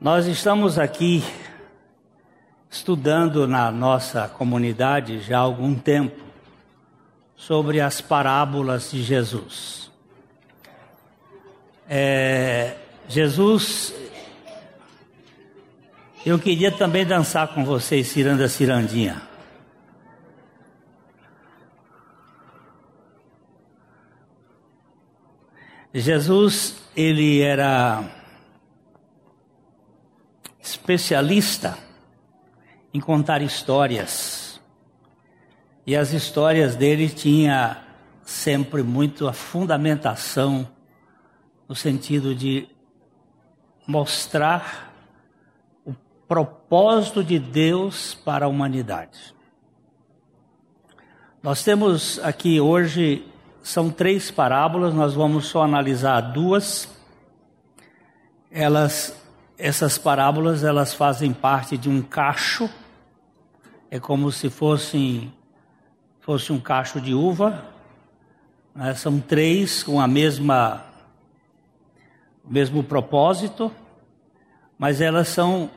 Nós estamos aqui estudando na nossa comunidade já há algum tempo sobre as parábolas de Jesus. É, Jesus, eu queria também dançar com vocês, ciranda cirandinha. Jesus, ele era especialista em contar histórias. E as histórias dele tinha sempre muito a fundamentação no sentido de mostrar o propósito de Deus para a humanidade. Nós temos aqui hoje são três parábolas, nós vamos só analisar duas. Elas essas parábolas elas fazem parte de um cacho, é como se fossem fosse um cacho de uva. Né? São três com a mesma o mesmo propósito, mas elas são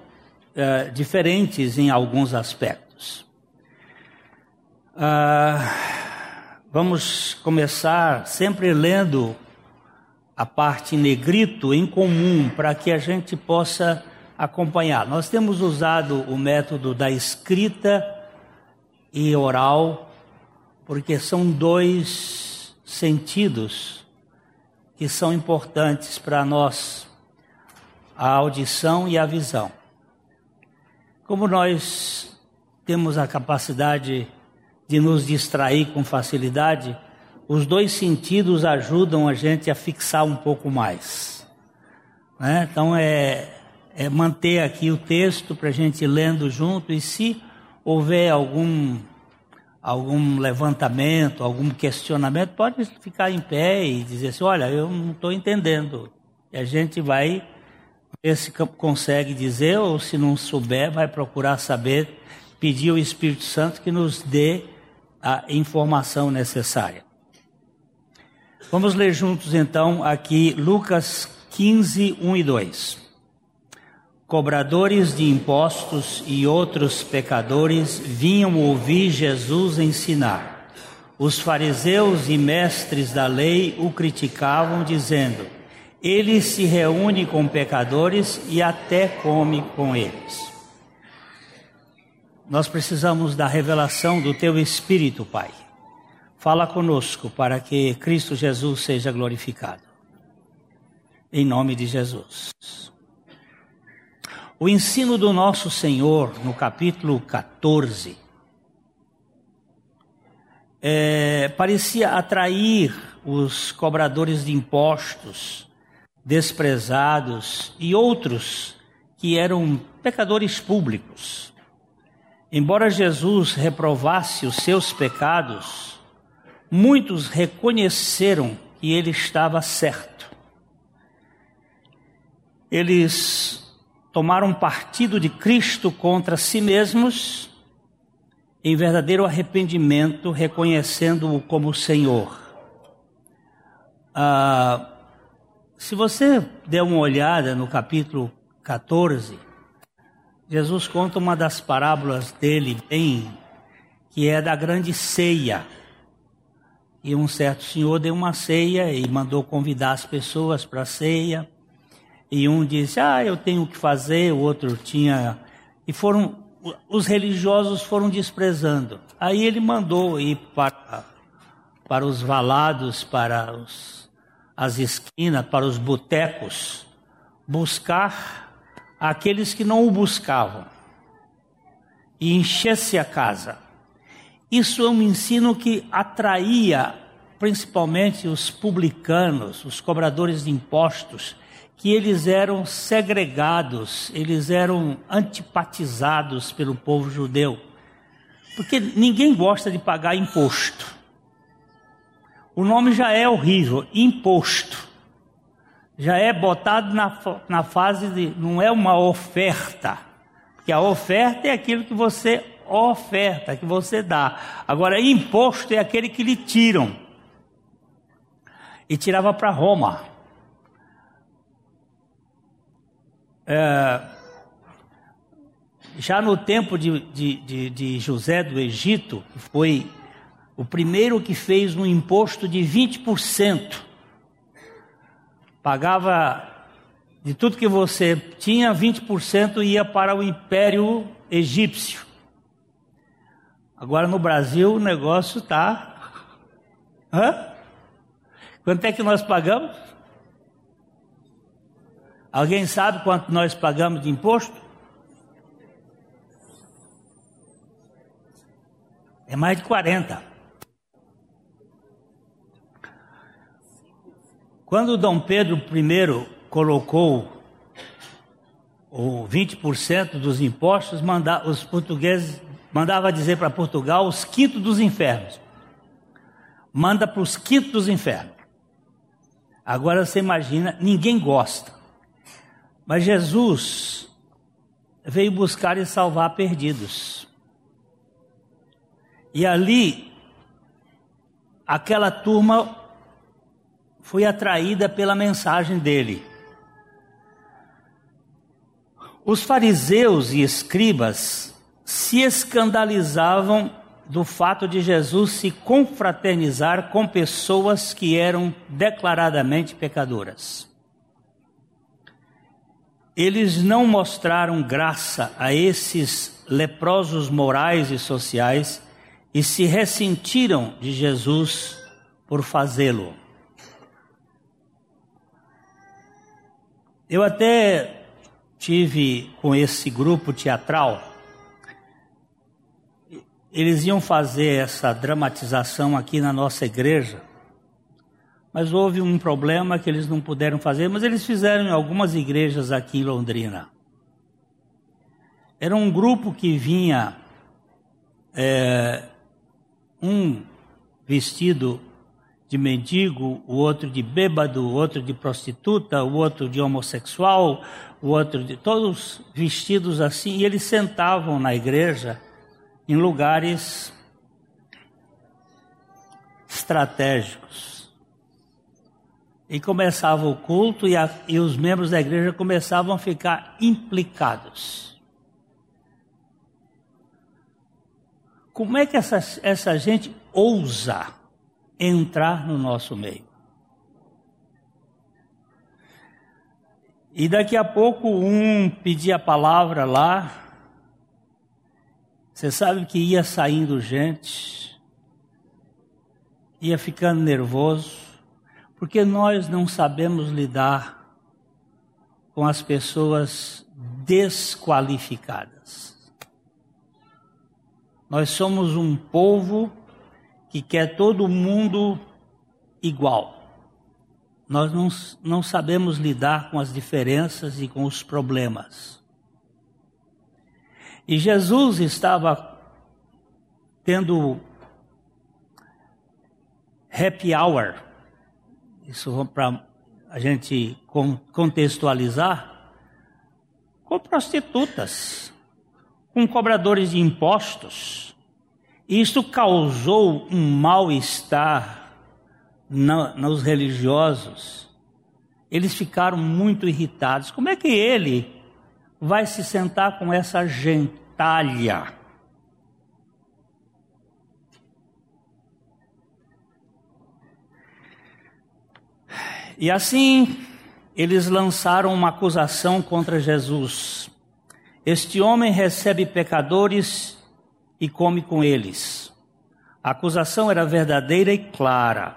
é, diferentes em alguns aspectos. Ah, vamos começar sempre lendo a parte negrito em comum para que a gente possa acompanhar. Nós temos usado o método da escrita e oral, porque são dois sentidos que são importantes para nós, a audição e a visão. Como nós temos a capacidade de nos distrair com facilidade, os dois sentidos ajudam a gente a fixar um pouco mais. Né? Então é, é manter aqui o texto para a gente lendo junto e se houver algum algum levantamento, algum questionamento, pode ficar em pé e dizer assim, olha, eu não estou entendendo. E a gente vai ver se consegue dizer ou se não souber, vai procurar saber, pedir ao Espírito Santo que nos dê a informação necessária. Vamos ler juntos então aqui Lucas 15, 1 e 2. Cobradores de impostos e outros pecadores vinham ouvir Jesus ensinar. Os fariseus e mestres da lei o criticavam, dizendo: Ele se reúne com pecadores e até come com eles. Nós precisamos da revelação do Teu Espírito, Pai. Fala conosco para que Cristo Jesus seja glorificado. Em nome de Jesus. O ensino do nosso Senhor, no capítulo 14, é, parecia atrair os cobradores de impostos, desprezados e outros que eram pecadores públicos. Embora Jesus reprovasse os seus pecados, muitos reconheceram que ele estava certo. Eles tomaram partido de Cristo contra si mesmos em verdadeiro arrependimento, reconhecendo-o como Senhor. Ah, se você der uma olhada no capítulo 14, Jesus conta uma das parábolas dele, bem, que é da grande ceia. E um certo senhor deu uma ceia e mandou convidar as pessoas para a ceia. E um disse: Ah, eu tenho que fazer, o outro tinha. E foram. Os religiosos foram desprezando. Aí ele mandou ir para, para os valados, para os, as esquinas, para os botecos, buscar aqueles que não o buscavam. E enchesse a casa. Isso é um ensino que atraía principalmente os publicanos, os cobradores de impostos, que eles eram segregados, eles eram antipatizados pelo povo judeu. Porque ninguém gosta de pagar imposto. O nome já é horrível, imposto. Já é botado na, na fase de. não é uma oferta. Porque a oferta é aquilo que você oferta, que você dá. Agora, imposto é aquele que lhe tiram. E tirava para Roma. É, já no tempo de, de, de, de José do Egito, foi o primeiro que fez um imposto de 20%, pagava de tudo que você tinha, 20% ia para o Império Egípcio. Agora no Brasil o negócio está. Hã? Quanto é que nós pagamos? Alguém sabe quanto nós pagamos de imposto? É mais de 40. Quando Dom Pedro I colocou o 20% dos impostos, os portugueses mandava dizer para Portugal os quintos dos infernos. Manda para os quintos dos infernos. Agora você imagina, ninguém gosta. Mas Jesus veio buscar e salvar perdidos. E ali, aquela turma foi atraída pela mensagem dele. Os fariseus e escribas se escandalizavam do fato de Jesus se confraternizar com pessoas que eram declaradamente pecadoras. Eles não mostraram graça a esses leprosos morais e sociais e se ressentiram de Jesus por fazê-lo. Eu até tive com esse grupo teatral eles iam fazer essa dramatização aqui na nossa igreja, mas houve um problema que eles não puderam fazer, mas eles fizeram em algumas igrejas aqui em Londrina. Era um grupo que vinha, é, um vestido de mendigo, o outro de bêbado, o outro de prostituta, o outro de homossexual, o outro de. todos vestidos assim, e eles sentavam na igreja em lugares estratégicos. E começava o culto e, a, e os membros da igreja começavam a ficar implicados. Como é que essa, essa gente ousa entrar no nosso meio? E daqui a pouco um pedia a palavra lá, você sabe que ia saindo gente, ia ficando nervoso, porque nós não sabemos lidar com as pessoas desqualificadas. Nós somos um povo que quer todo mundo igual. Nós não, não sabemos lidar com as diferenças e com os problemas. E Jesus estava tendo happy hour, isso para a gente contextualizar, com prostitutas, com cobradores de impostos. Isto causou um mal-estar nos religiosos. Eles ficaram muito irritados. Como é que ele vai se sentar com essa gentalha. E assim, eles lançaram uma acusação contra Jesus. Este homem recebe pecadores e come com eles. A acusação era verdadeira e clara.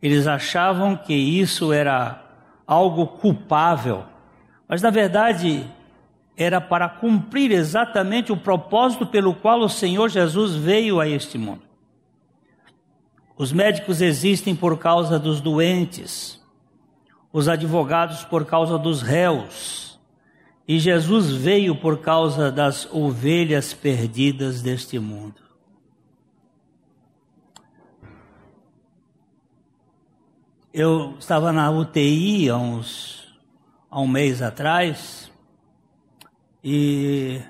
Eles achavam que isso era algo culpável, mas na verdade era para cumprir exatamente o propósito pelo qual o Senhor Jesus veio a este mundo. Os médicos existem por causa dos doentes, os advogados por causa dos réus, e Jesus veio por causa das ovelhas perdidas deste mundo. Eu estava na UTI há uns há um mês atrás e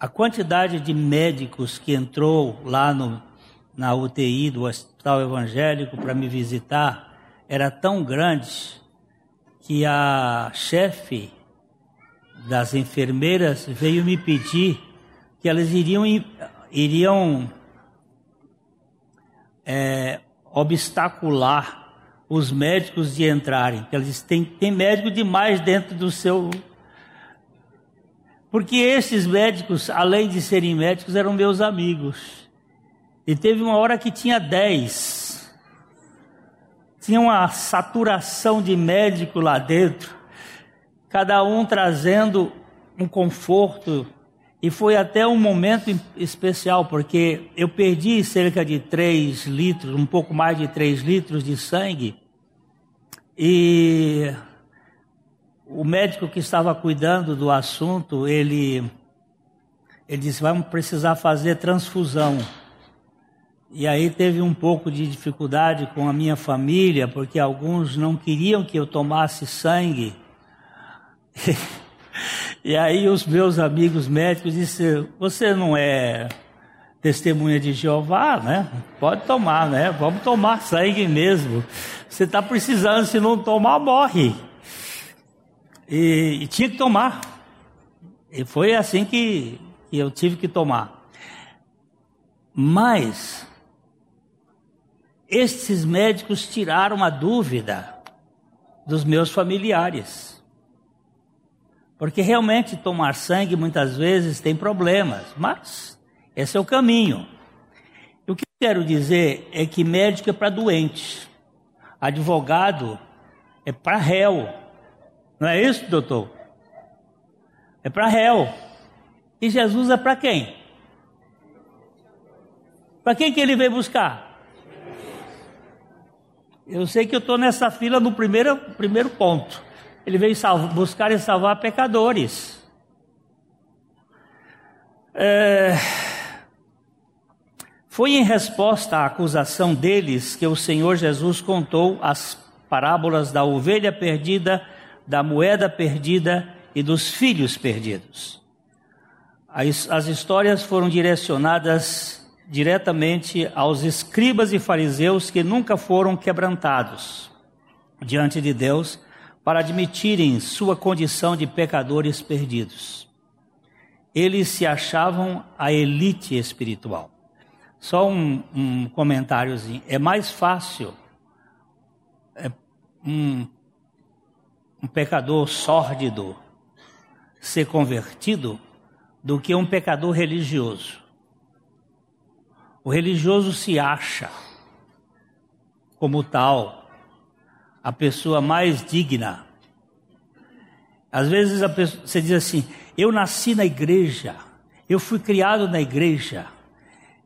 a quantidade de médicos que entrou lá no, na UTI do Hospital Evangélico para me visitar era tão grande que a chefe das enfermeiras veio me pedir que elas iriam, iriam é, obstacular os médicos de entrarem. Eles têm, tem médico demais dentro do seu. Porque esses médicos, além de serem médicos, eram meus amigos. E teve uma hora que tinha dez. Tinha uma saturação de médico lá dentro, cada um trazendo um conforto e foi até um momento especial, porque eu perdi cerca de 3 litros, um pouco mais de 3 litros de sangue. E o médico que estava cuidando do assunto, ele, ele disse: vamos precisar fazer transfusão. E aí teve um pouco de dificuldade com a minha família, porque alguns não queriam que eu tomasse sangue. E aí os meus amigos médicos disseram, você não é testemunha de Jeová, né? Pode tomar, né? Vamos tomar sangue mesmo. Você está precisando, se não tomar, morre. E, e, tinha que tomar. E foi assim que, eu tive que tomar. Mas estes médicos tiraram a dúvida dos meus familiares. Porque realmente tomar sangue muitas vezes tem problemas, mas esse é o caminho. o que eu quero dizer é que médico é para doente, advogado é para réu. Não é isso, doutor? É para réu. E Jesus é para quem? Para quem que ele veio buscar? Eu sei que eu estou nessa fila no primeiro, primeiro ponto. Ele veio buscar e salvar pecadores. É... Foi em resposta à acusação deles que o Senhor Jesus contou as parábolas da ovelha perdida, da moeda perdida e dos filhos perdidos. As, as histórias foram direcionadas diretamente aos escribas e fariseus que nunca foram quebrantados diante de Deus para admitirem sua condição de pecadores perdidos. Eles se achavam a elite espiritual. Só um, um comentáriozinho. É mais fácil é, um, um pecador sórdido ser convertido do que um pecador religioso. O religioso se acha como tal, a pessoa mais digna. Às vezes pessoa, você diz assim: eu nasci na igreja, eu fui criado na igreja,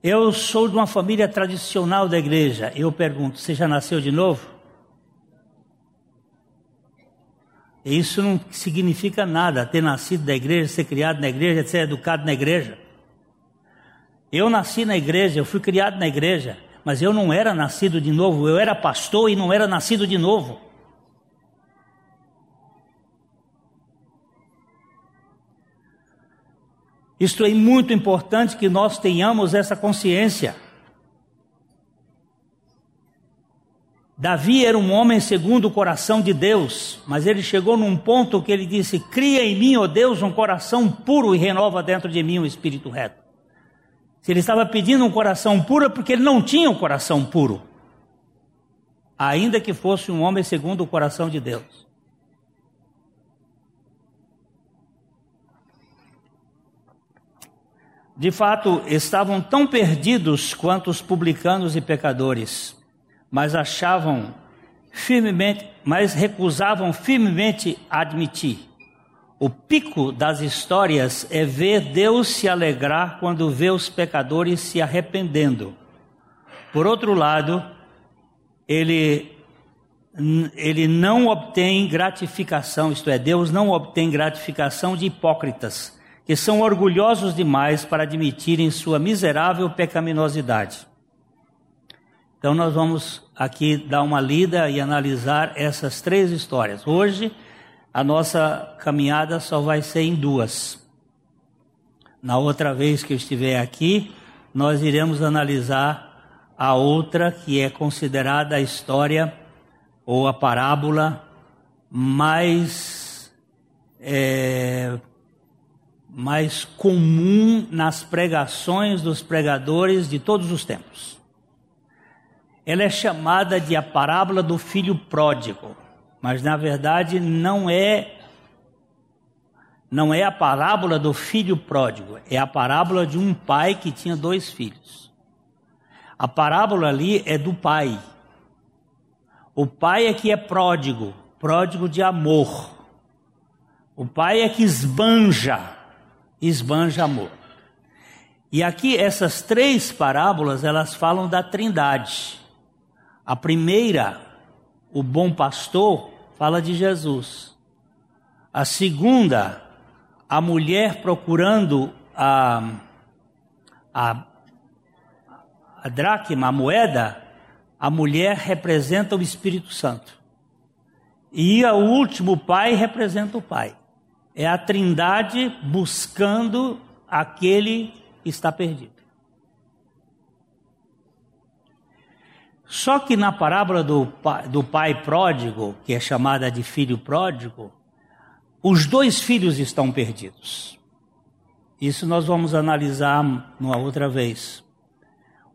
eu sou de uma família tradicional da igreja. Eu pergunto: você já nasceu de novo? Isso não significa nada, ter nascido na igreja, ser criado na igreja, ser educado na igreja. Eu nasci na igreja, eu fui criado na igreja mas eu não era nascido de novo, eu era pastor e não era nascido de novo. Isto é muito importante que nós tenhamos essa consciência. Davi era um homem segundo o coração de Deus, mas ele chegou num ponto que ele disse: Cria em mim, ó Deus, um coração puro e renova dentro de mim um espírito reto. Se ele estava pedindo um coração puro, é porque ele não tinha um coração puro. Ainda que fosse um homem segundo o coração de Deus. De fato, estavam tão perdidos quanto os publicanos e pecadores, mas achavam firmemente, mas recusavam firmemente admitir o pico das histórias é ver Deus se alegrar quando vê os pecadores se arrependendo. Por outro lado, ele, ele não obtém gratificação, isto é, Deus não obtém gratificação de hipócritas, que são orgulhosos demais para admitirem sua miserável pecaminosidade. Então, nós vamos aqui dar uma lida e analisar essas três histórias. Hoje, a nossa caminhada só vai ser em duas. Na outra vez que eu estiver aqui, nós iremos analisar a outra que é considerada a história ou a parábola mais é, mais comum nas pregações dos pregadores de todos os tempos. Ela é chamada de a parábola do filho pródigo, mas na verdade não é não é a parábola do filho pródigo, é a parábola de um pai que tinha dois filhos. A parábola ali é do pai. O pai é que é pródigo, pródigo de amor. O pai é que esbanja, esbanja amor. E aqui essas três parábolas, elas falam da Trindade. A primeira, o bom pastor, fala de Jesus. A segunda, a mulher procurando a, a, a dracma, a moeda, a mulher representa o Espírito Santo. E o último pai representa o pai. É a trindade buscando aquele que está perdido. Só que na parábola do, do pai pródigo, que é chamada de filho pródigo, os dois filhos estão perdidos. Isso nós vamos analisar numa outra vez.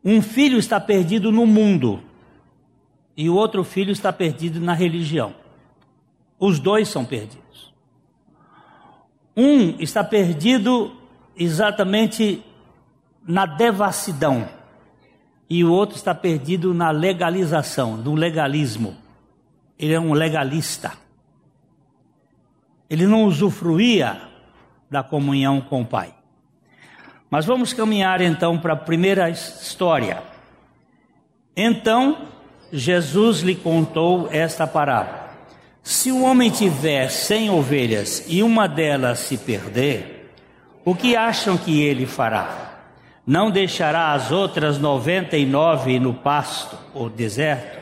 Um filho está perdido no mundo e o outro filho está perdido na religião. Os dois são perdidos. Um está perdido exatamente na devassidão e o outro está perdido na legalização, do legalismo. Ele é um legalista. Ele não usufruía da comunhão com o Pai. Mas vamos caminhar então para a primeira história. Então, Jesus lhe contou esta parábola: Se o homem tiver cem ovelhas e uma delas se perder, o que acham que ele fará? Não deixará as outras noventa e nove no pasto ou deserto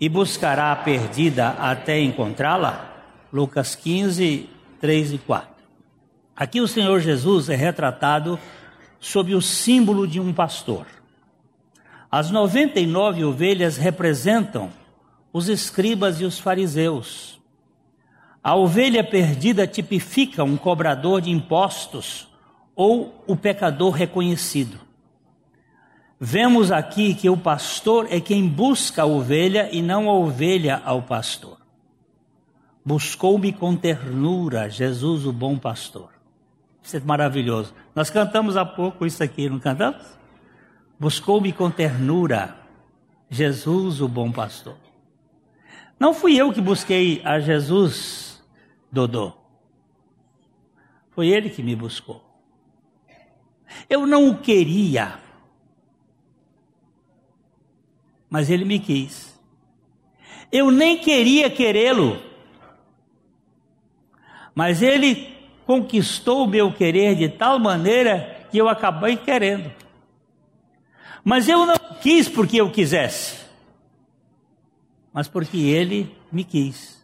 e buscará a perdida até encontrá-la? Lucas 15, 3 e 4. Aqui o Senhor Jesus é retratado sob o símbolo de um pastor. As 99 ovelhas representam os escribas e os fariseus. A ovelha perdida tipifica um cobrador de impostos ou o pecador reconhecido. Vemos aqui que o pastor é quem busca a ovelha e não a ovelha ao pastor. Buscou-me com ternura, Jesus, o bom pastor. Isso é maravilhoso. Nós cantamos há pouco isso aqui, não cantamos? Buscou-me com ternura, Jesus, o bom pastor. Não fui eu que busquei a Jesus, Dodô. Foi ele que me buscou. Eu não o queria, mas ele me quis. Eu nem queria querê-lo, mas ele conquistou o meu querer de tal maneira que eu acabei querendo. Mas eu não quis porque eu quisesse, mas porque ele me quis.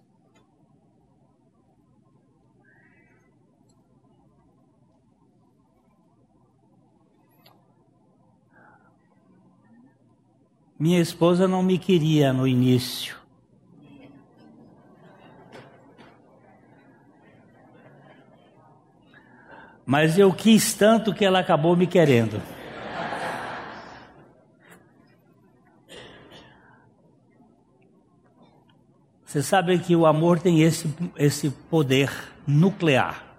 Minha esposa não me queria no início. Mas eu quis tanto que ela acabou me querendo. Você sabe que o amor tem esse, esse poder nuclear.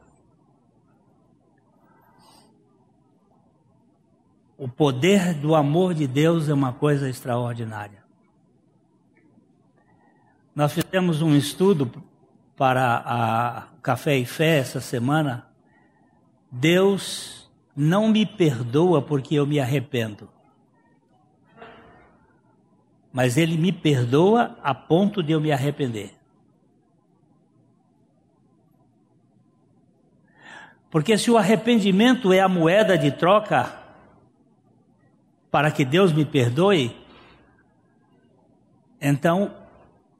O poder do amor de Deus é uma coisa extraordinária. Nós fizemos um estudo para a Café e Fé essa semana Deus não me perdoa porque eu me arrependo. Mas Ele me perdoa a ponto de eu me arrepender. Porque se o arrependimento é a moeda de troca para que Deus me perdoe, então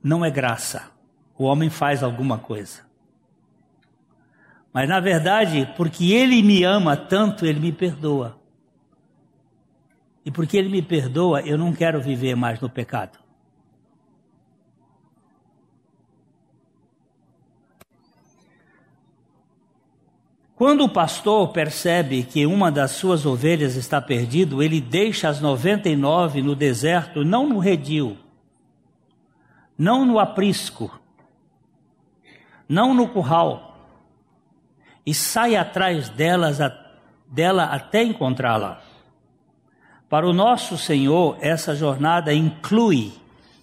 não é graça. O homem faz alguma coisa. Mas na verdade, porque Ele me ama tanto, Ele me perdoa. E porque Ele me perdoa, eu não quero viver mais no pecado. Quando o pastor percebe que uma das suas ovelhas está perdida, ele deixa as 99 no deserto, não no redil, não no aprisco, não no curral, e sai atrás delas, dela até encontrá-la. Para o nosso Senhor, essa jornada inclui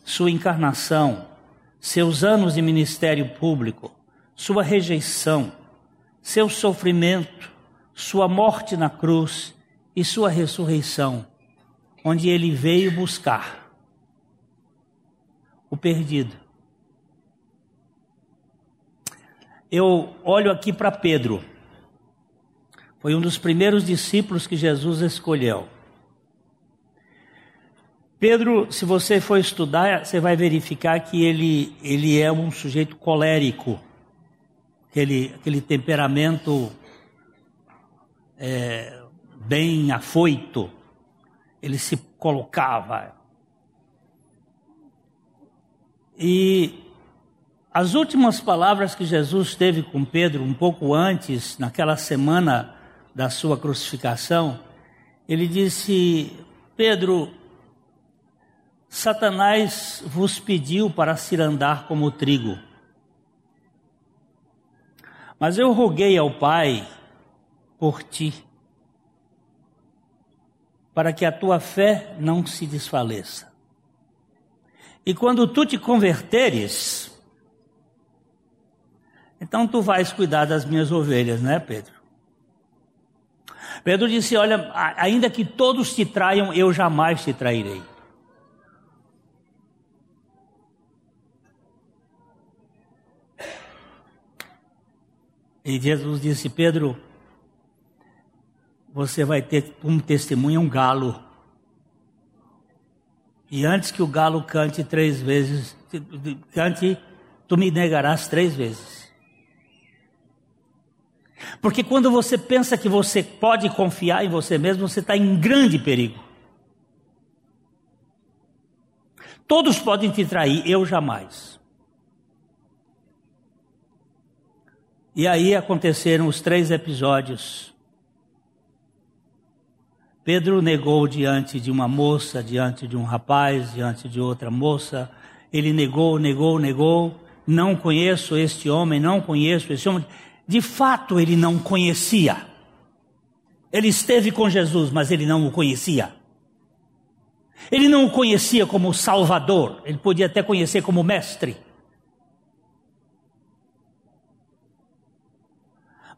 sua encarnação, seus anos de ministério público, sua rejeição, seu sofrimento, sua morte na cruz e sua ressurreição, onde ele veio buscar o perdido. Eu olho aqui para Pedro. Foi um dos primeiros discípulos que Jesus escolheu. Pedro, se você for estudar, você vai verificar que ele, ele é um sujeito colérico, aquele, aquele temperamento é, bem afoito, ele se colocava. E as últimas palavras que Jesus teve com Pedro, um pouco antes, naquela semana da sua crucificação, ele disse: Pedro, Satanás vos pediu para se andar como trigo. Mas eu roguei ao Pai por ti, para que a tua fé não se desfaleça. E quando tu te converteres, então tu vais cuidar das minhas ovelhas, né, Pedro? Pedro disse: Olha, ainda que todos te traiam, eu jamais te trairei. E Jesus disse: Pedro, você vai ter como testemunha um galo. E antes que o galo cante três vezes, cante, tu me negarás três vezes. Porque quando você pensa que você pode confiar em você mesmo, você está em grande perigo. Todos podem te trair, eu jamais. E aí aconteceram os três episódios. Pedro negou diante de uma moça, diante de um rapaz, diante de outra moça. Ele negou, negou, negou. Não conheço este homem, não conheço este homem. De fato, ele não conhecia. Ele esteve com Jesus, mas ele não o conhecia. Ele não o conhecia como Salvador, ele podia até conhecer como mestre.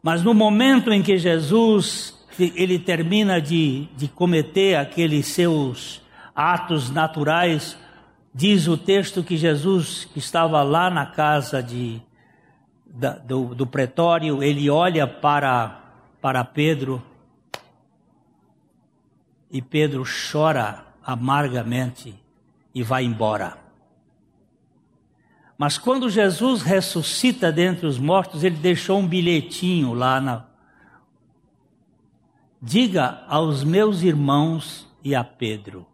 Mas no momento em que Jesus ele termina de, de cometer aqueles seus atos naturais, diz o texto que Jesus que estava lá na casa de, da, do, do pretório, ele olha para, para Pedro e Pedro chora amargamente e vai embora. Mas quando Jesus ressuscita dentre os mortos, ele deixou um bilhetinho lá na. Diga aos meus irmãos e a Pedro,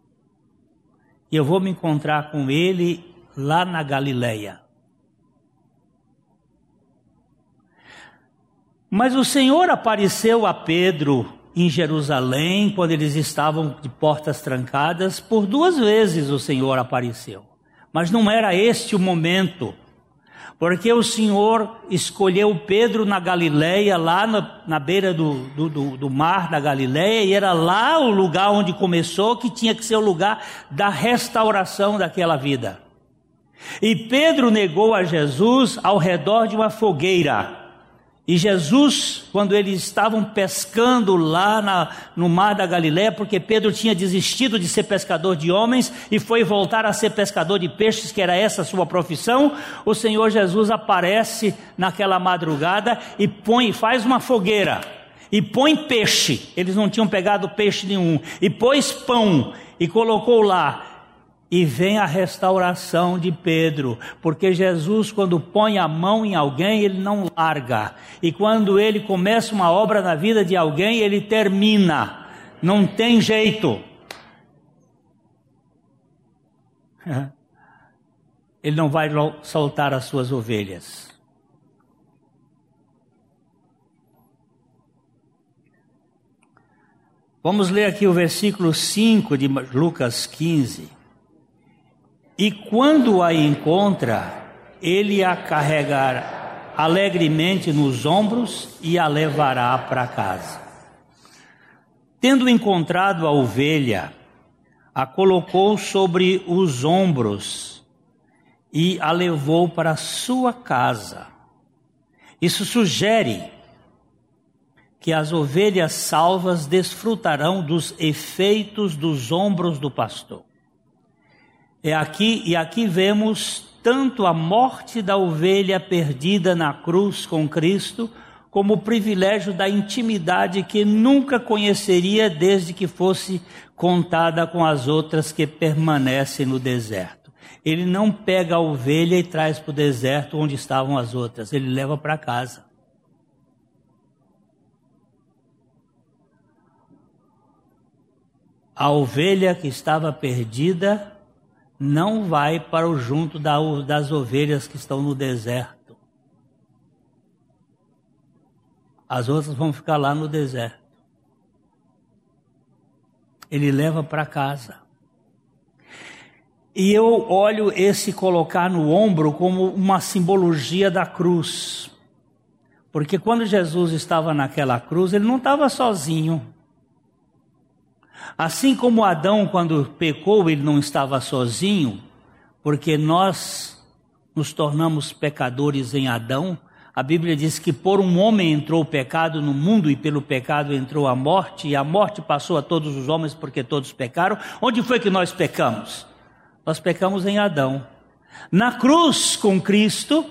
e eu vou me encontrar com ele lá na Galileia. Mas o Senhor apareceu a Pedro em Jerusalém, quando eles estavam de portas trancadas, por duas vezes o Senhor apareceu. Mas não era este o momento, porque o Senhor escolheu Pedro na Galileia, lá na, na beira do, do, do, mar da Galileia, e era lá o lugar onde começou, que tinha que ser o lugar da restauração daquela vida. E Pedro negou a Jesus ao redor de uma fogueira. E Jesus, quando eles estavam pescando lá na, no mar da Galiléia, porque Pedro tinha desistido de ser pescador de homens e foi voltar a ser pescador de peixes, que era essa sua profissão, o Senhor Jesus aparece naquela madrugada e põe, faz uma fogueira e põe peixe. Eles não tinham pegado peixe nenhum e pôs pão e colocou lá e vem a restauração de Pedro, porque Jesus, quando põe a mão em alguém, ele não larga, e quando ele começa uma obra na vida de alguém, ele termina, não tem jeito. Ele não vai soltar as suas ovelhas. Vamos ler aqui o versículo 5 de Lucas 15. E quando a encontra, ele a carregará alegremente nos ombros e a levará para casa. Tendo encontrado a ovelha, a colocou sobre os ombros e a levou para sua casa. Isso sugere que as ovelhas salvas desfrutarão dos efeitos dos ombros do pastor. É aqui e aqui vemos tanto a morte da ovelha perdida na cruz com Cristo, como o privilégio da intimidade que nunca conheceria desde que fosse contada com as outras que permanecem no deserto. Ele não pega a ovelha e traz para o deserto onde estavam as outras, ele leva para casa. A ovelha que estava perdida não vai para o junto das ovelhas que estão no deserto. As outras vão ficar lá no deserto. Ele leva para casa. E eu olho esse colocar no ombro como uma simbologia da cruz. Porque quando Jesus estava naquela cruz, ele não estava sozinho. Assim como Adão, quando pecou, ele não estava sozinho, porque nós nos tornamos pecadores em Adão. A Bíblia diz que por um homem entrou o pecado no mundo e pelo pecado entrou a morte, e a morte passou a todos os homens porque todos pecaram. Onde foi que nós pecamos? Nós pecamos em Adão. Na cruz com Cristo,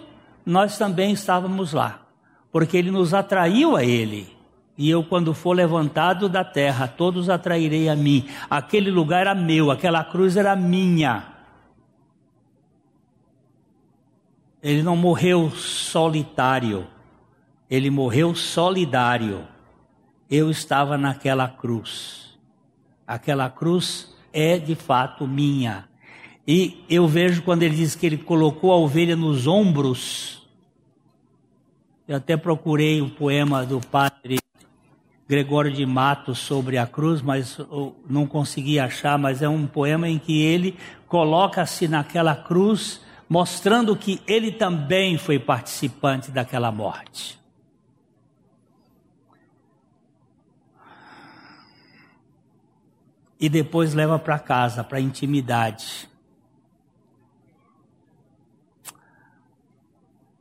nós também estávamos lá, porque ele nos atraiu a ele e eu, quando for levantado da terra, todos atrairei a mim. Aquele lugar era meu, aquela cruz era minha. Ele não morreu solitário, ele morreu solidário. Eu estava naquela cruz. Aquela cruz é de fato minha. E eu vejo quando ele diz que ele colocou a ovelha nos ombros. Eu até procurei o um poema do padre Gregório de Matos sobre a cruz, mas não consegui achar, mas é um poema em que ele coloca-se naquela cruz, mostrando que ele também foi participante daquela morte. E depois leva para casa, para a intimidade.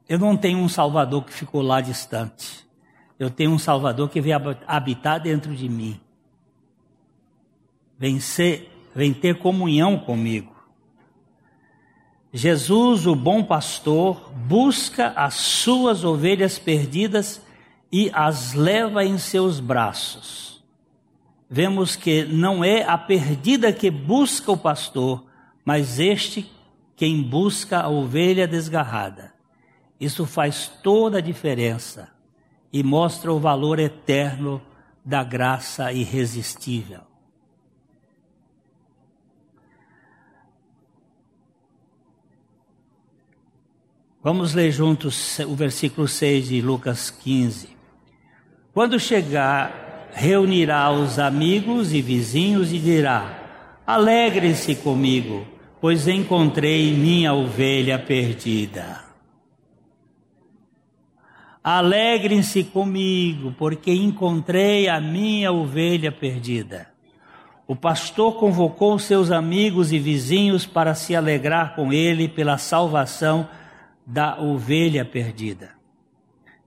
Eu não tenho um Salvador que ficou lá distante. Eu tenho um Salvador que vem habitar dentro de mim. Vem, ser, vem ter comunhão comigo. Jesus, o bom pastor, busca as suas ovelhas perdidas e as leva em seus braços. Vemos que não é a perdida que busca o pastor, mas este quem busca a ovelha desgarrada. Isso faz toda a diferença e mostra o valor eterno da graça irresistível. Vamos ler juntos o versículo 6 de Lucas 15. Quando chegar, reunirá os amigos e vizinhos e dirá: Alegre-se comigo, pois encontrei minha ovelha perdida. Alegrem-se comigo, porque encontrei a minha ovelha perdida. O pastor convocou seus amigos e vizinhos para se alegrar com ele pela salvação da ovelha perdida.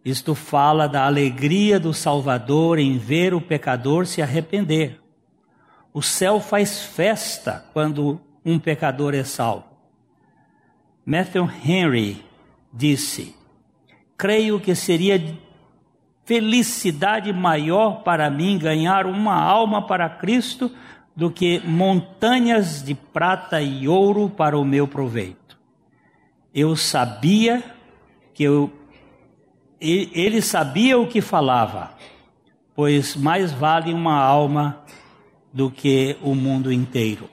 Isto fala da alegria do Salvador em ver o pecador se arrepender. O céu faz festa quando um pecador é salvo. Matthew Henry disse: creio que seria felicidade maior para mim ganhar uma alma para Cristo do que montanhas de prata e ouro para o meu proveito. Eu sabia que eu ele sabia o que falava, pois mais vale uma alma do que o mundo inteiro.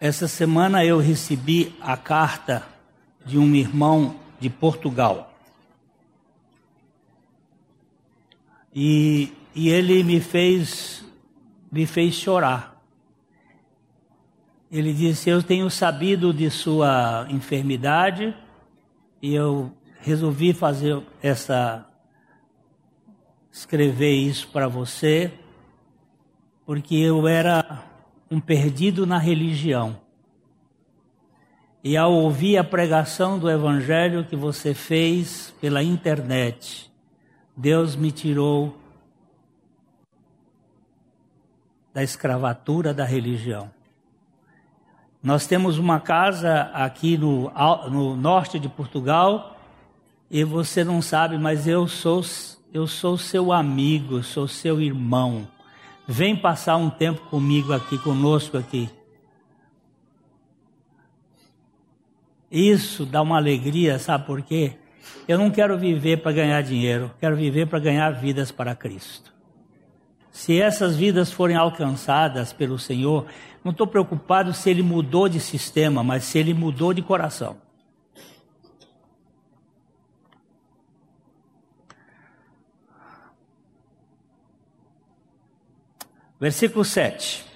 Essa semana eu recebi a carta de um irmão de Portugal. E e ele me fez me fez chorar. Ele disse: "Eu tenho sabido de sua enfermidade e eu resolvi fazer essa escrever isso para você, porque eu era um perdido na religião. E ao ouvir a pregação do evangelho que você fez pela internet, Deus me tirou da escravatura da religião. Nós temos uma casa aqui no, no norte de Portugal e você não sabe, mas eu sou eu sou seu amigo, sou seu irmão. Vem passar um tempo comigo aqui, conosco aqui. Isso dá uma alegria, sabe por quê? Eu não quero viver para ganhar dinheiro, quero viver para ganhar vidas para Cristo. Se essas vidas forem alcançadas pelo Senhor, não estou preocupado se ele mudou de sistema, mas se ele mudou de coração. Versículo 7.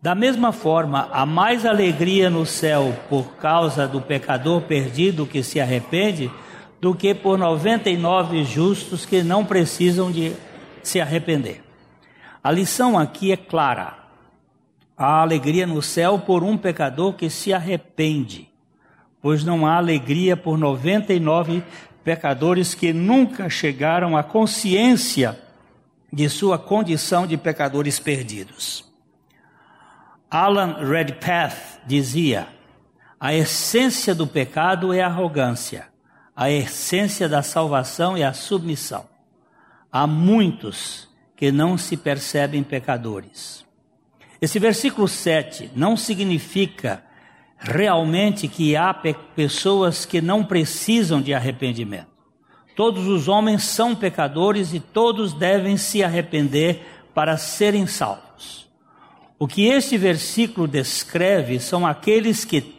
Da mesma forma, há mais alegria no céu por causa do pecador perdido que se arrepende do que por 99 justos que não precisam de se arrepender. A lição aqui é clara. Há alegria no céu por um pecador que se arrepende, pois não há alegria por 99 pecadores que nunca chegaram à consciência de sua condição de pecadores perdidos. Alan Redpath dizia: a essência do pecado é a arrogância, a essência da salvação é a submissão. Há muitos que não se percebem pecadores. Esse versículo 7 não significa realmente que há pessoas que não precisam de arrependimento. Todos os homens são pecadores e todos devem se arrepender para serem salvos. O que este versículo descreve são aqueles que,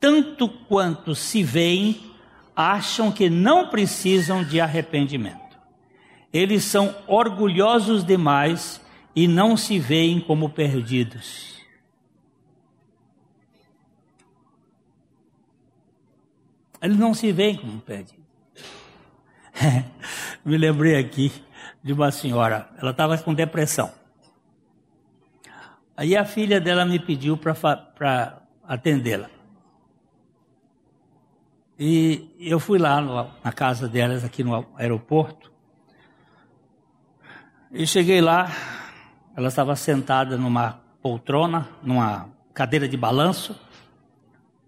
tanto quanto se veem, acham que não precisam de arrependimento. Eles são orgulhosos demais e não se veem como perdidos. Eles não se veem como perdidos. Me lembrei aqui de uma senhora, ela estava com depressão. Aí a filha dela me pediu para atendê-la. E eu fui lá no, na casa delas, aqui no aeroporto. E cheguei lá, ela estava sentada numa poltrona, numa cadeira de balanço.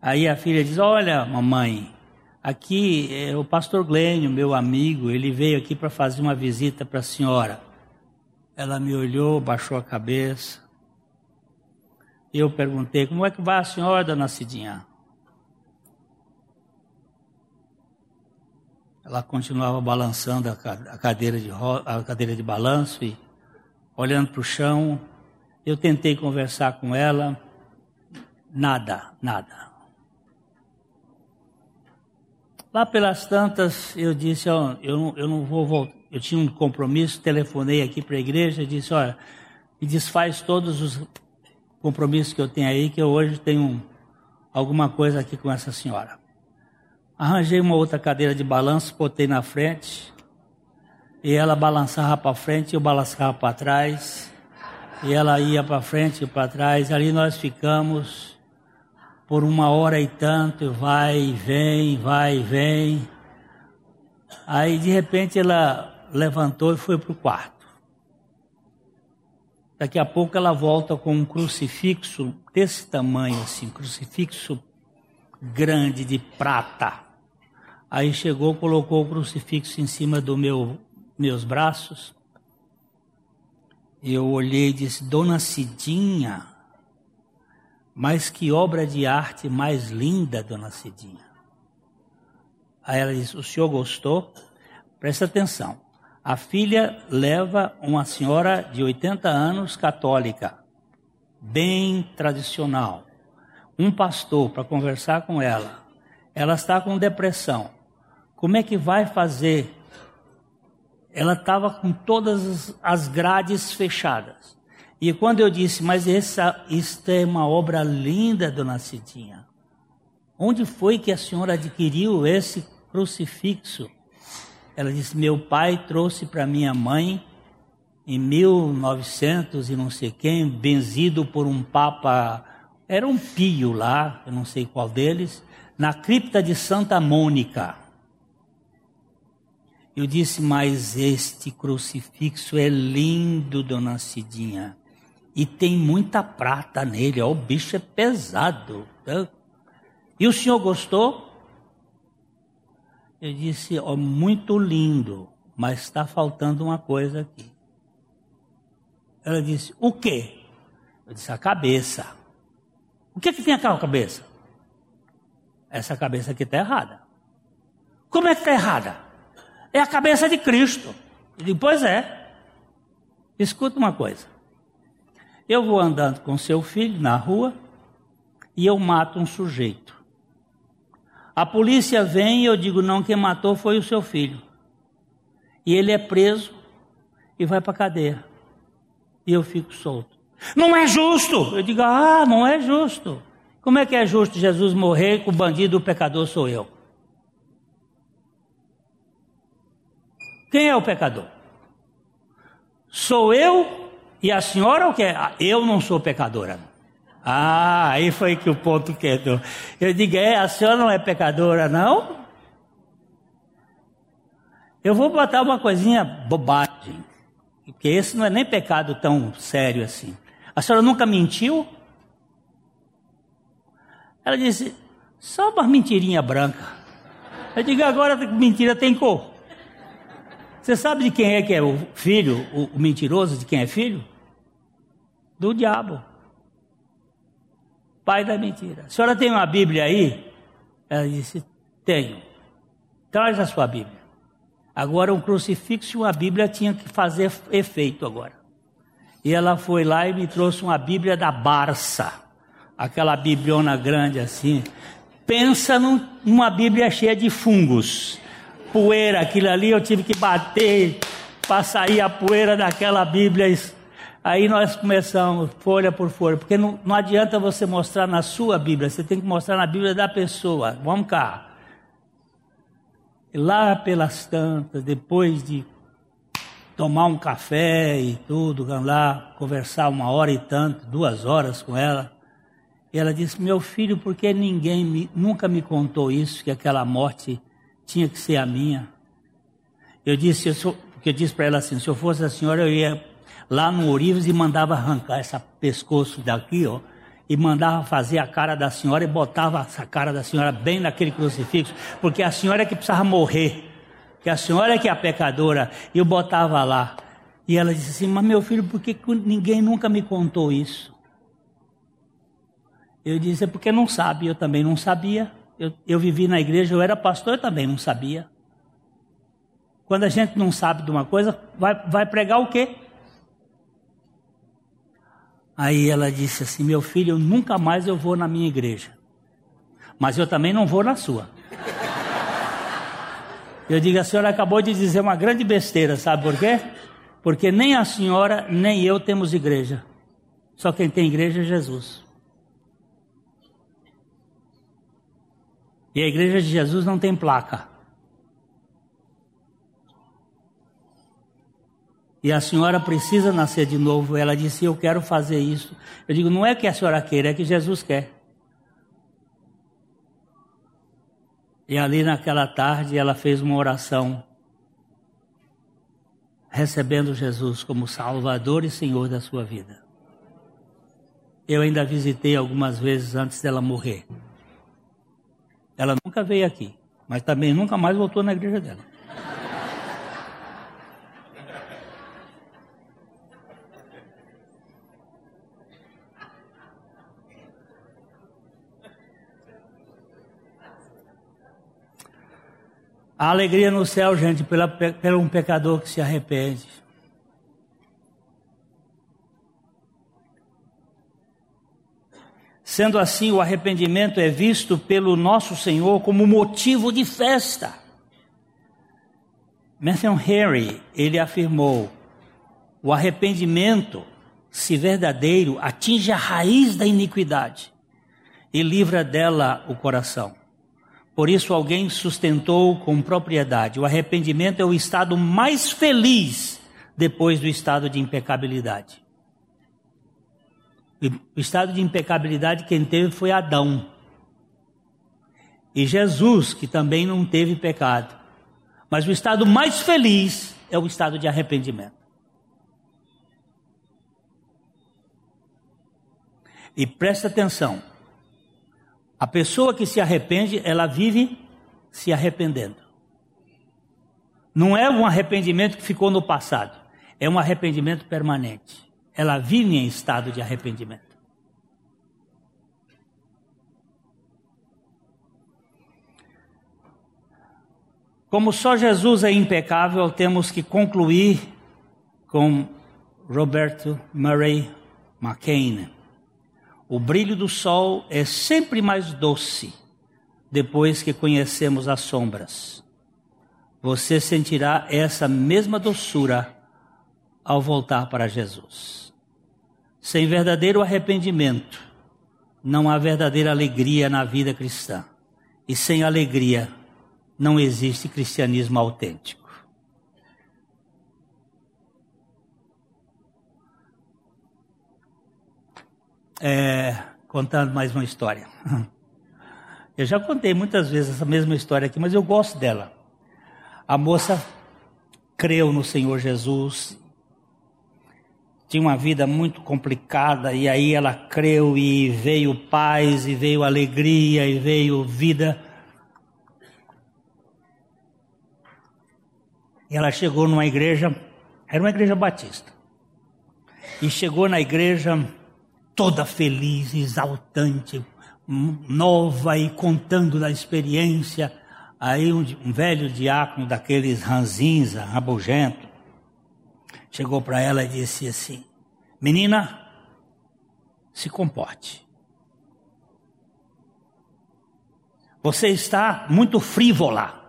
Aí a filha diz: Olha, mamãe, Aqui, é, o pastor Glênio, meu amigo, ele veio aqui para fazer uma visita para a senhora. Ela me olhou, baixou a cabeça. Eu perguntei: Como é que vai a senhora, dona Cidinha? Ela continuava balançando a cadeira de, a cadeira de balanço e olhando para o chão. Eu tentei conversar com ela, nada, nada. Lá pelas tantas, eu disse, eu, não, eu não vou voltar. Eu tinha um compromisso, telefonei aqui para a igreja e disse, olha, me desfaz todos os compromissos que eu tenho aí, que eu hoje tenho alguma coisa aqui com essa senhora. Arranjei uma outra cadeira de balanço, botei na frente, e ela balançava para frente, eu balançava para trás, e ela ia para frente e para trás, ali nós ficamos por uma hora e tanto, vai e vem, vai e vem. Aí de repente ela levantou e foi para o quarto. Daqui a pouco ela volta com um crucifixo desse tamanho, assim, crucifixo grande de prata. Aí chegou, colocou o crucifixo em cima do meu meus braços. Eu olhei e disse: Dona Cidinha, mas que obra de arte mais linda, dona Cidinha. Aí ela diz: O senhor gostou? Presta atenção. A filha leva uma senhora de 80 anos, católica, bem tradicional, um pastor para conversar com ela. Ela está com depressão. Como é que vai fazer ela estava com todas as grades fechadas. E quando eu disse, mas essa, é uma obra linda, dona Cidinha. Onde foi que a senhora adquiriu esse crucifixo? Ela disse, meu pai trouxe para minha mãe em 1900 e não sei quem, benzido por um papa, era um pio lá, eu não sei qual deles, na cripta de Santa Mônica. Eu disse, mas este crucifixo é lindo, dona Cidinha. E tem muita prata nele, ó, o bicho é pesado. E o senhor gostou? Eu disse, ó, muito lindo, mas está faltando uma coisa aqui. Ela disse, o quê? Eu disse, a cabeça. O que, é que tem aquela cabeça? Essa cabeça aqui está errada. Como é que está errada? É a cabeça de Cristo. E depois é. Escuta uma coisa. Eu vou andando com seu filho na rua e eu mato um sujeito. A polícia vem e eu digo: não, quem matou foi o seu filho. E ele é preso e vai para a cadeia. E eu fico solto. Não é justo! Eu digo: ah, não é justo. Como é que é justo Jesus morrer com o bandido, o pecador sou eu? Quem é o pecador? Sou eu e a senhora ou que é? Eu não sou pecadora. Ah, aí foi que o ponto quedou. Eu digo, é, a senhora não é pecadora, não? Eu vou botar uma coisinha bobagem, porque esse não é nem pecado tão sério assim. A senhora nunca mentiu? Ela disse, só uma mentirinha branca. Eu digo, agora mentira tem cor. Você sabe de quem é que é o filho, o mentiroso, de quem é filho? Do diabo. Pai da mentira. A senhora tem uma Bíblia aí? Ela disse: Tenho. Traz a sua Bíblia. Agora, um crucifixo e uma Bíblia tinha que fazer efeito agora. E ela foi lá e me trouxe uma Bíblia da Barça. Aquela bibliona grande assim. Pensa numa Bíblia cheia de fungos poeira, aquilo ali eu tive que bater para sair a poeira daquela Bíblia. Aí nós começamos, folha por folha, porque não, não adianta você mostrar na sua Bíblia, você tem que mostrar na Bíblia da pessoa. Vamos cá. Lá pelas tantas, depois de tomar um café e tudo, lá conversar uma hora e tanto, duas horas com ela, e ela disse: Meu filho, por que ninguém me, nunca me contou isso, que aquela morte tinha que ser a minha. Eu disse, eu sou, porque eu disse para ela assim, se eu fosse a senhora, eu ia lá no Ourives e mandava arrancar esse pescoço daqui, ó, e mandava fazer a cara da senhora e botava essa cara da senhora bem naquele crucifixo, porque a senhora é que precisava morrer, que a senhora é que é a pecadora, e eu botava lá. E ela disse assim, mas meu filho, por que ninguém nunca me contou isso? Eu disse, é porque não sabe, eu também não sabia. Eu, eu vivi na igreja, eu era pastor, eu também não sabia. Quando a gente não sabe de uma coisa, vai, vai pregar o quê? Aí ela disse assim: Meu filho, nunca mais eu vou na minha igreja. Mas eu também não vou na sua. Eu digo: A senhora acabou de dizer uma grande besteira, sabe por quê? Porque nem a senhora nem eu temos igreja. Só quem tem igreja é Jesus. E a igreja de Jesus não tem placa. E a senhora precisa nascer de novo. Ela disse: Eu quero fazer isso. Eu digo: Não é que a senhora queira, é que Jesus quer. E ali naquela tarde ela fez uma oração, recebendo Jesus como Salvador e Senhor da sua vida. Eu ainda visitei algumas vezes antes dela morrer. Ela nunca veio aqui, mas também nunca mais voltou na igreja dela. A alegria no céu, gente, pela, pelo um pecador que se arrepende. Sendo assim, o arrependimento é visto pelo nosso Senhor como motivo de festa. Matthew Henry, ele afirmou: o arrependimento, se verdadeiro, atinge a raiz da iniquidade e livra dela o coração. Por isso, alguém sustentou com propriedade: o arrependimento é o estado mais feliz depois do estado de impecabilidade. O estado de impecabilidade quem teve foi Adão. E Jesus, que também não teve pecado. Mas o estado mais feliz é o estado de arrependimento. E presta atenção. A pessoa que se arrepende, ela vive se arrependendo. Não é um arrependimento que ficou no passado, é um arrependimento permanente. Ela vive em estado de arrependimento. Como só Jesus é impecável, temos que concluir com Roberto Murray McCain. O brilho do sol é sempre mais doce depois que conhecemos as sombras. Você sentirá essa mesma doçura ao voltar para Jesus. Sem verdadeiro arrependimento, não há verdadeira alegria na vida cristã. E sem alegria, não existe cristianismo autêntico. É, contando mais uma história. Eu já contei muitas vezes essa mesma história aqui, mas eu gosto dela. A moça creu no Senhor Jesus, tinha uma vida muito complicada, e aí ela creu e veio paz, e veio alegria, e veio vida. E ela chegou numa igreja, era uma igreja batista. E chegou na igreja toda feliz, exaltante, nova e contando da experiência. Aí um, um velho diácono daqueles ranzinza, rabugento, chegou para ela e disse assim: Menina, se comporte. Você está muito frívola.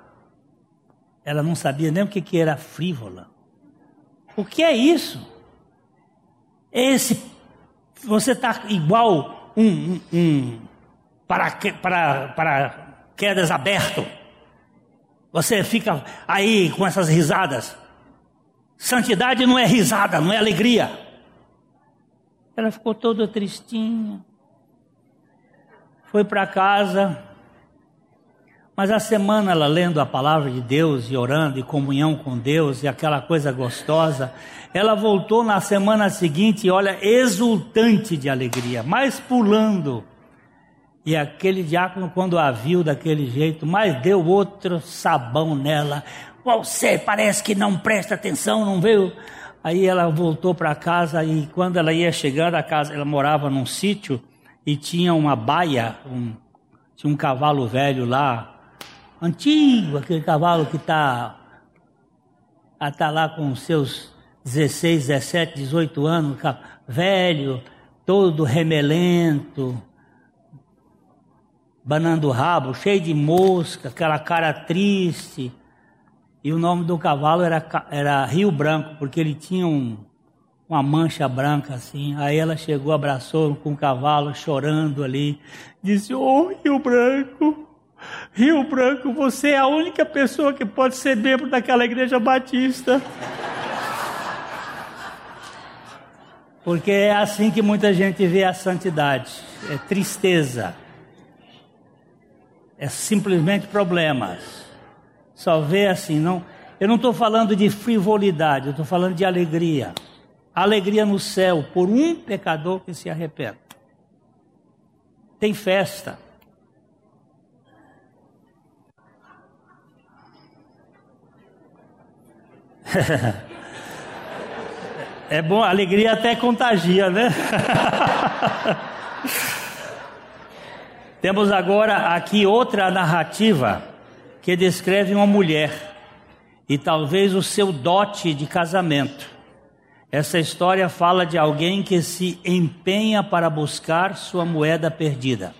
Ela não sabia nem o que, que era frívola. O que é isso? Esse, você está igual um, um, um para, para, para quedas aberto. Você fica aí com essas risadas. Santidade não é risada, não é alegria. Ela ficou toda tristinha. Foi para casa, mas a semana ela lendo a palavra de Deus e orando e comunhão com Deus e aquela coisa gostosa, ela voltou na semana seguinte, olha, exultante de alegria, mais pulando. E aquele diácono, quando a viu daquele jeito, mais deu outro sabão nela. Você parece que não presta atenção, não veio? Aí ela voltou para casa e quando ela ia chegando a casa, ela morava num sítio e tinha uma baia, um, tinha um cavalo velho lá, antigo, aquele cavalo que está tá lá com seus 16, 17, 18 anos, velho, todo remelento, banando o rabo, cheio de mosca, aquela cara triste. E o nome do cavalo era, era Rio Branco, porque ele tinha um, uma mancha branca assim. Aí ela chegou, abraçou com o cavalo, chorando ali. Disse: Ô oh, Rio Branco, Rio Branco, você é a única pessoa que pode ser membro daquela igreja batista. Porque é assim que muita gente vê a santidade: é tristeza, é simplesmente problemas. Só vê assim, não. Eu não estou falando de frivolidade, eu estou falando de alegria. Alegria no céu por um pecador que se arrepende. Tem festa. É bom, alegria até contagia, né? Temos agora aqui outra narrativa que descreve uma mulher e talvez o seu dote de casamento. Essa história fala de alguém que se empenha para buscar sua moeda perdida.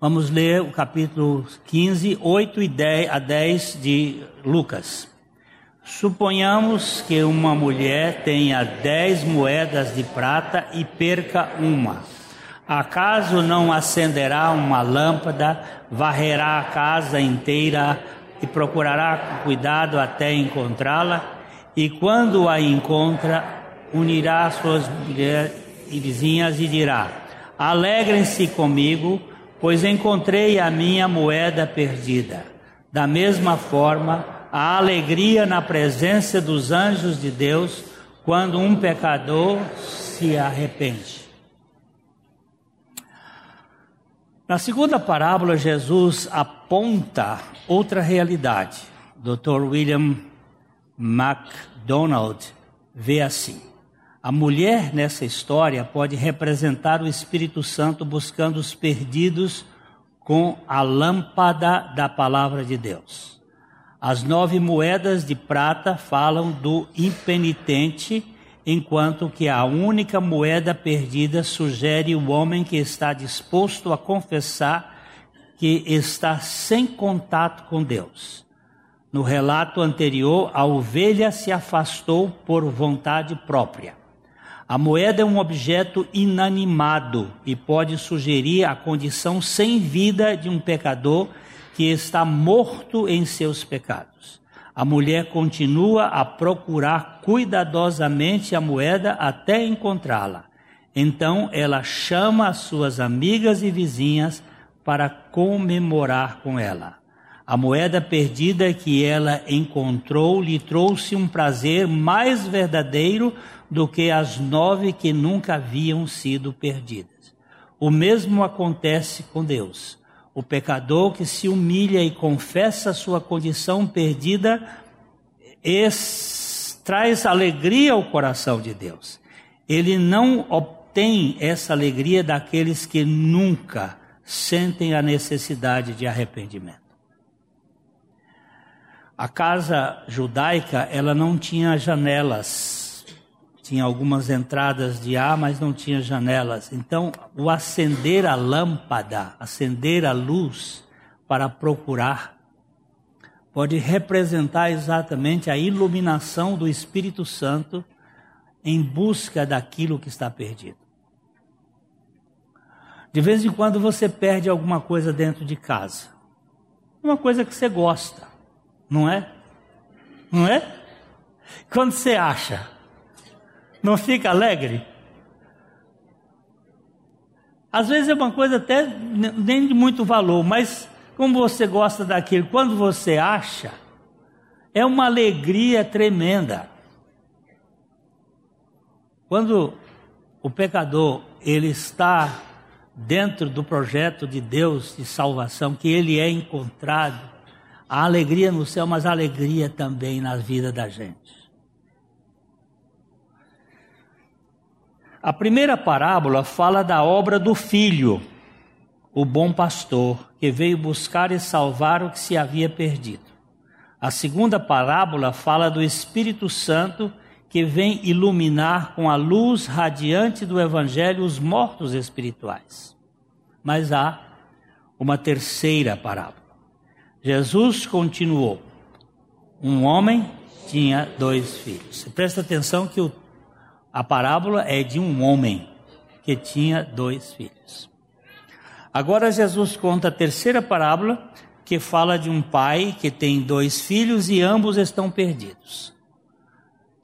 Vamos ler o capítulo 15, 8 e 10 a 10 de Lucas. Suponhamos que uma mulher tenha dez moedas de prata e perca uma. Acaso não acenderá uma lâmpada, varrerá a casa inteira e procurará cuidado até encontrá-la? E quando a encontra, unirá suas mulheres e vizinhas e dirá: Alegrem-se comigo, pois encontrei a minha moeda perdida. Da mesma forma, a alegria na presença dos anjos de Deus quando um pecador se arrepende. Na segunda parábola, Jesus aponta outra realidade. Dr. William MacDonald vê assim: a mulher nessa história pode representar o Espírito Santo buscando os perdidos com a lâmpada da palavra de Deus. As nove moedas de prata falam do impenitente enquanto que a única moeda perdida sugere o homem que está disposto a confessar que está sem contato com Deus. No relato anterior, a ovelha se afastou por vontade própria. A moeda é um objeto inanimado e pode sugerir a condição sem vida de um pecador que está morto em seus pecados a mulher continua a procurar cuidadosamente a moeda até encontrá-la. Então ela chama as suas amigas e vizinhas para comemorar com ela. A moeda perdida que ela encontrou lhe trouxe um prazer mais verdadeiro do que as nove que nunca haviam sido perdidas. O mesmo acontece com Deus. O pecador que se humilha e confessa sua condição perdida traz alegria ao coração de Deus. Ele não obtém essa alegria daqueles que nunca sentem a necessidade de arrependimento. A casa judaica, ela não tinha janelas tinha algumas entradas de ar, mas não tinha janelas. Então, o acender a lâmpada, acender a luz para procurar, pode representar exatamente a iluminação do Espírito Santo em busca daquilo que está perdido. De vez em quando você perde alguma coisa dentro de casa. Uma coisa que você gosta, não é? Não é? Quando você acha, não fica alegre? Às vezes é uma coisa até nem de muito valor, mas como você gosta daquilo, quando você acha, é uma alegria tremenda. Quando o pecador ele está dentro do projeto de Deus de salvação, que ele é encontrado, a alegria no céu, mas alegria também na vida da gente. A primeira parábola fala da obra do filho, o bom pastor, que veio buscar e salvar o que se havia perdido. A segunda parábola fala do Espírito Santo, que vem iluminar com a luz radiante do Evangelho os mortos espirituais. Mas há uma terceira parábola. Jesus continuou: Um homem tinha dois filhos. Presta atenção que o a parábola é de um homem que tinha dois filhos. Agora Jesus conta a terceira parábola que fala de um pai que tem dois filhos e ambos estão perdidos.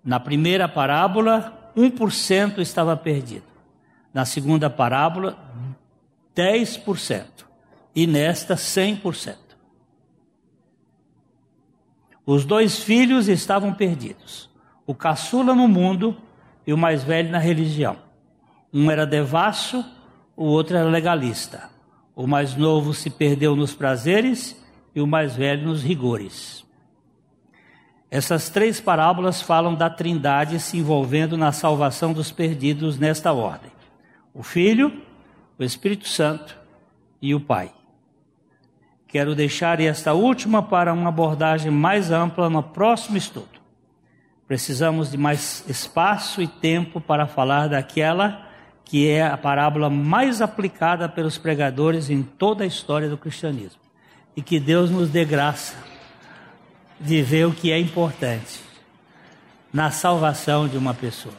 Na primeira parábola, 1% estava perdido. Na segunda parábola, 10%. E nesta, 100%. Os dois filhos estavam perdidos. O caçula no mundo e o mais velho na religião. Um era devasso, o outro era legalista. O mais novo se perdeu nos prazeres e o mais velho nos rigores. Essas três parábolas falam da Trindade se envolvendo na salvação dos perdidos nesta ordem: o Filho, o Espírito Santo e o Pai. Quero deixar esta última para uma abordagem mais ampla no próximo estudo. Precisamos de mais espaço e tempo para falar daquela que é a parábola mais aplicada pelos pregadores em toda a história do cristianismo. E que Deus nos dê graça de ver o que é importante. na salvação de uma pessoa.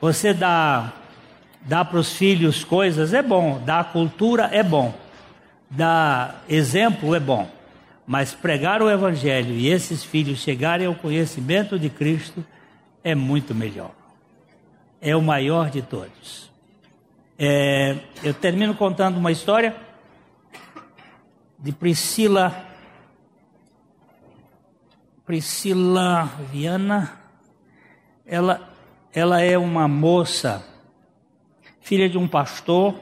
Você dá, dá para os filhos coisas é bom, dar cultura é bom, dar exemplo é bom, mas pregar o Evangelho e esses filhos chegarem ao conhecimento de Cristo é muito melhor. É o maior de todos. É, eu termino contando uma história de Priscila Priscila Viana, ela, ela é uma moça, filha de um pastor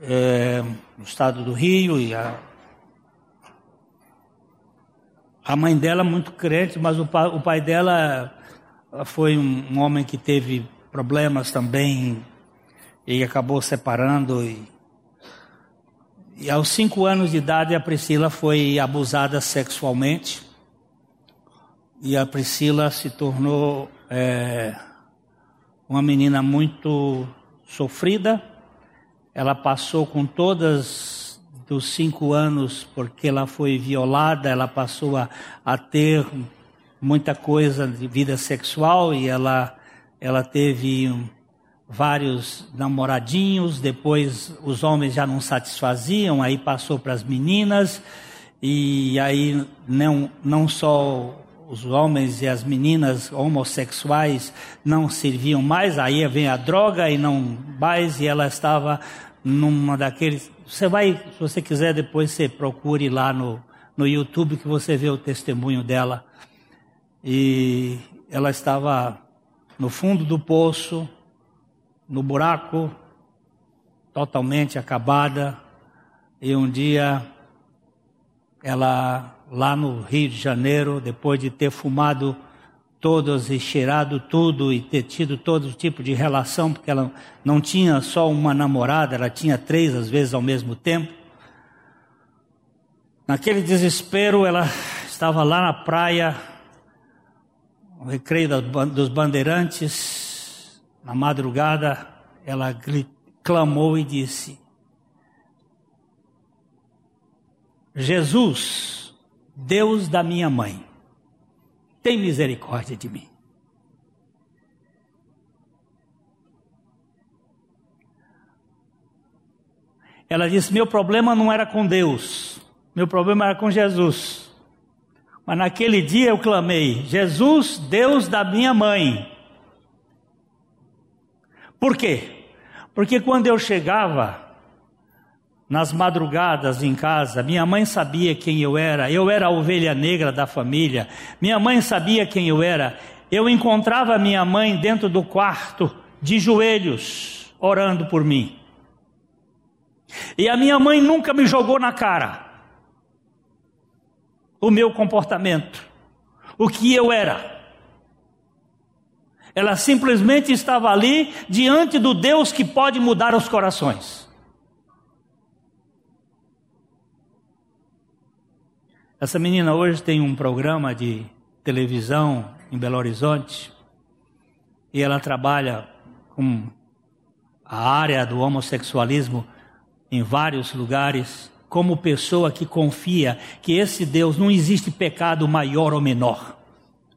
é, no estado do Rio, e a, a mãe dela muito crente, mas o pai, o pai dela foi um, homem que teve problemas também e acabou separando e e aos cinco anos de idade, a Priscila foi abusada sexualmente. E a Priscila se tornou é, uma menina muito sofrida. Ela passou com todas dos cinco anos, porque ela foi violada, ela passou a, a ter muita coisa de vida sexual e ela, ela teve vários namoradinhos, depois os homens já não satisfaziam, aí passou para as meninas, e aí não, não só os homens e as meninas homossexuais não serviam mais, aí vem a droga e não mais, e ela estava numa daqueles. Você vai, se você quiser, depois você procure lá no, no YouTube que você vê o testemunho dela. E ela estava no fundo do poço, no buraco, totalmente acabada. E um dia, ela, lá no Rio de Janeiro, depois de ter fumado todas e cheirado tudo e ter tido todo tipo de relação, porque ela não tinha só uma namorada, ela tinha três às vezes ao mesmo tempo. Naquele desespero, ela estava lá na praia, no recreio dos bandeirantes, na madrugada, ela clamou e disse: Jesus, Deus da minha mãe, tem misericórdia de mim. Ela disse: Meu problema não era com Deus, meu problema era com Jesus. Mas naquele dia eu clamei: Jesus, Deus da minha mãe, por quê? Porque quando eu chegava nas madrugadas em casa, minha mãe sabia quem eu era, eu era a ovelha negra da família, minha mãe sabia quem eu era. Eu encontrava minha mãe dentro do quarto, de joelhos, orando por mim. E a minha mãe nunca me jogou na cara o meu comportamento, o que eu era. Ela simplesmente estava ali diante do Deus que pode mudar os corações. Essa menina hoje tem um programa de televisão em Belo Horizonte e ela trabalha com a área do homossexualismo em vários lugares, como pessoa que confia que esse Deus não existe pecado maior ou menor,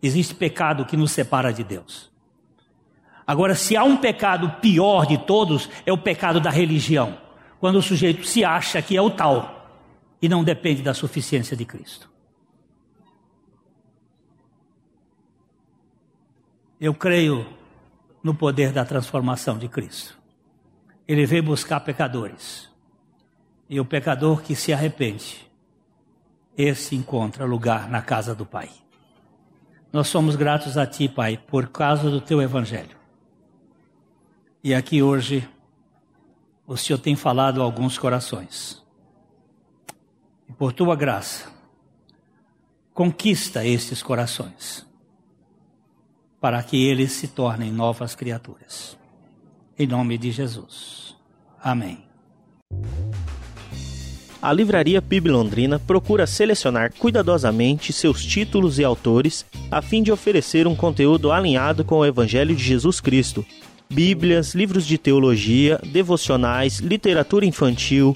existe pecado que nos separa de Deus. Agora, se há um pecado pior de todos, é o pecado da religião. Quando o sujeito se acha que é o tal e não depende da suficiência de Cristo. Eu creio no poder da transformação de Cristo. Ele veio buscar pecadores. E o pecador que se arrepende, esse encontra lugar na casa do Pai. Nós somos gratos a Ti, Pai, por causa do Teu Evangelho. E aqui hoje o Senhor tem falado a alguns corações. E por tua graça, conquista estes corações, para que eles se tornem novas criaturas. Em nome de Jesus. Amém. A Livraria PIB Londrina procura selecionar cuidadosamente seus títulos e autores a fim de oferecer um conteúdo alinhado com o Evangelho de Jesus Cristo bíblias, livros de teologia, devocionais, literatura infantil,